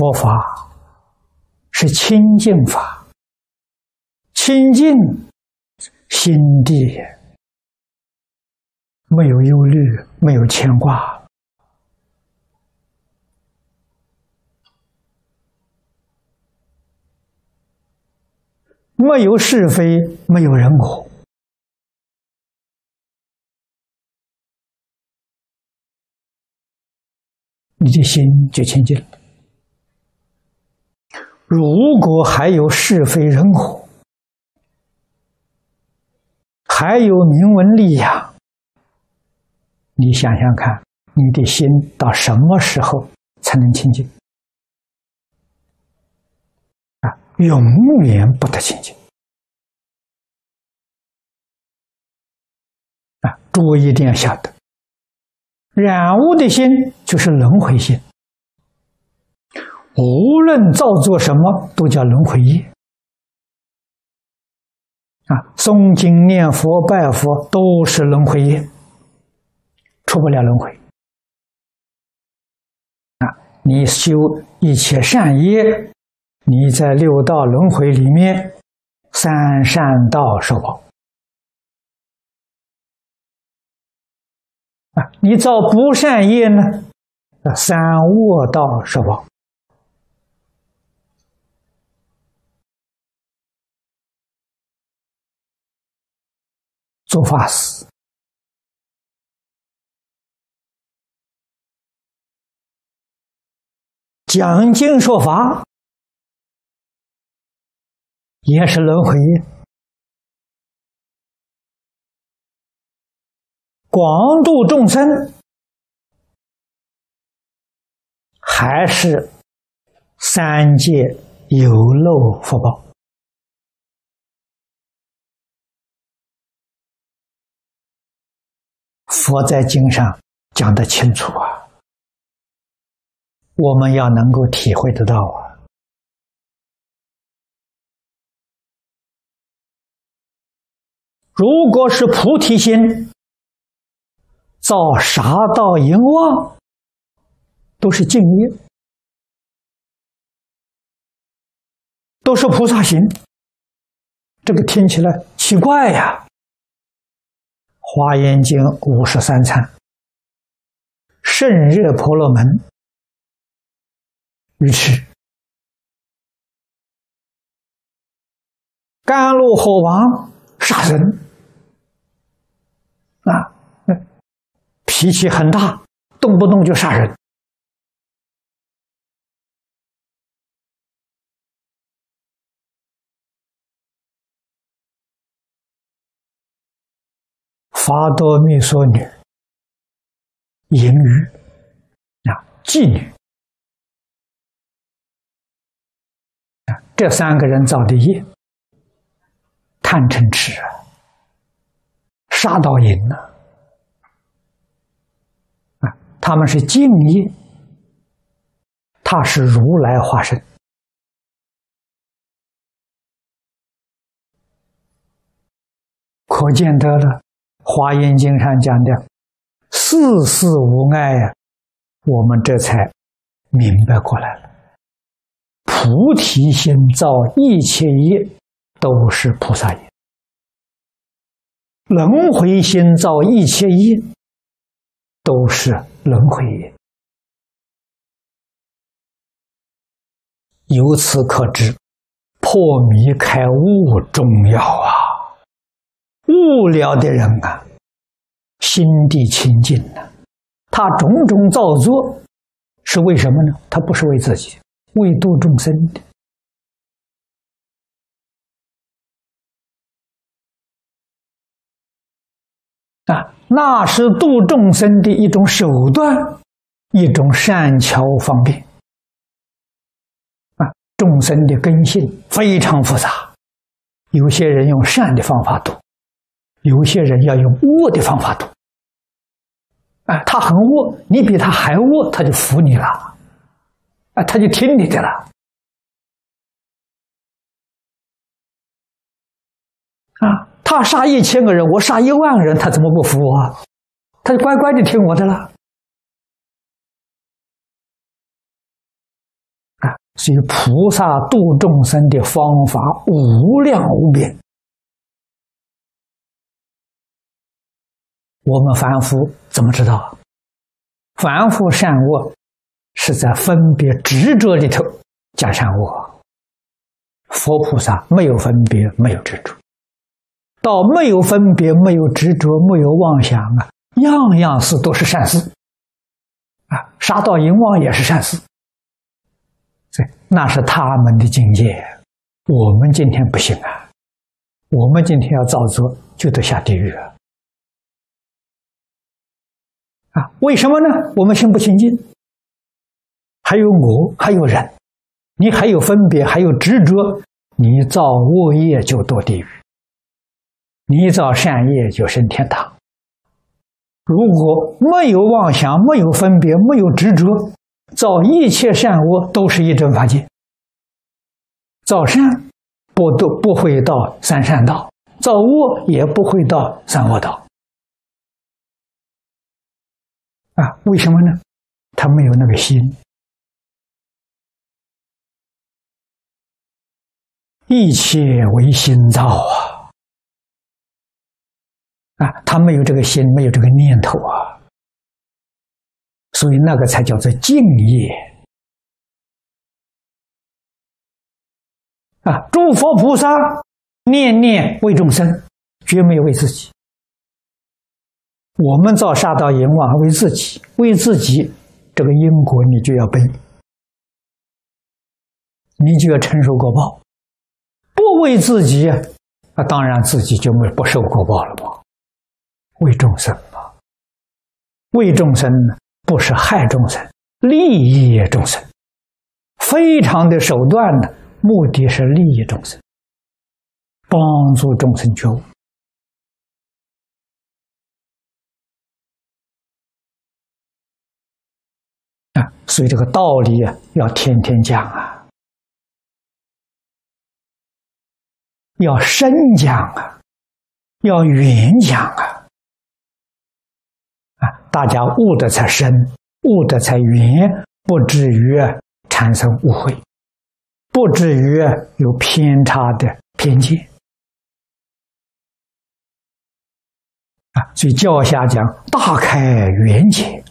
佛法是清净法，清净心地没有忧虑，没有牵挂，没有是非，没有人我。你的心就清净了。如果还有是非人我，还有名闻利养，你想想看，你的心到什么时候才能清净？啊，永远不得清净。啊，诸位一定要晓得。染污的心就是轮回心，无论造作什么都叫轮回业。啊，诵经念佛拜佛都是轮回业，出不了轮回。啊，你修一切善业，你在六道轮回里面，三善道受报。啊，你造不善业呢？三恶道受报。做法事、讲经说法，也是轮回。广度众生，还是三界有漏福报？佛在经上讲得清楚啊，我们要能够体会得到啊。如果是菩提心。造杀道淫妄，都是敬业，都是菩萨行。这个听起来奇怪呀，《华严经》五十三参，甚热婆罗门，愚痴，甘露火王杀人，啊。脾气很大，动不动就杀人。法多密梭女、淫女啊，妓女，这三个人造的业，贪嗔痴啊，杀盗淫呢。他们是敬业，他是如来化身，可见得了《华严经》上讲的“世事无碍”呀，我们这才明白过来了。菩提心造一切业，都是菩萨业；轮回心造一切业。都是轮回业，由此可知，破迷开悟重要啊！无聊的人啊，心地清净呐，他种种造作是为什么呢？他不是为自己，为度众生的。啊，那是度众生的一种手段，一种善巧方便。啊，众生的根性非常复杂，有些人用善的方法度，有些人要用恶的方法度。啊，他很恶，你比他还恶，他就服你了，啊，他就听你的了。啊。他杀一千个人，我杀一万个人，他怎么不服我？他就乖乖的听我的了。啊，所以菩萨度众生的方法无量无边。我们凡夫怎么知道？凡夫善恶是在分别执着里头加善恶。佛菩萨没有分别，没有执着，到没有分别、没有执着、没有妄想啊，样样事都是善事啊。杀盗淫妄也是善事，这那是他们的境界，我们今天不行啊。我们今天要造作，就得下地狱啊！啊，为什么呢？我们心不清净，还有我，还有人。你还有分别，还有执着，你造恶业就堕地狱；你造善业就升天堂。如果没有妄想，没有分别，没有执着，造一切善恶都是一真法界。造善不都不会到三善道，造恶也不会到三恶道。啊，为什么呢？他没有那个心。一切为心造啊！啊，他没有这个心，没有这个念头啊，所以那个才叫做敬业啊！诸佛菩萨念念为众生，绝没有为自己。我们造杀盗淫妄为自己，为自己，这个因果你就要背，你就要承受果报。不为自己，那当然自己就没不受果报了嘛。为众生嘛，为众生不是害众生，利益众生，非常的手段呢，目的是利益众生，帮助众生觉悟所以这个道理啊，要天天讲啊。要深讲啊，要远讲啊，啊，大家悟的才深，悟的才远，不至于产生误会，不至于有偏差的偏见啊。所以教下讲大开圆解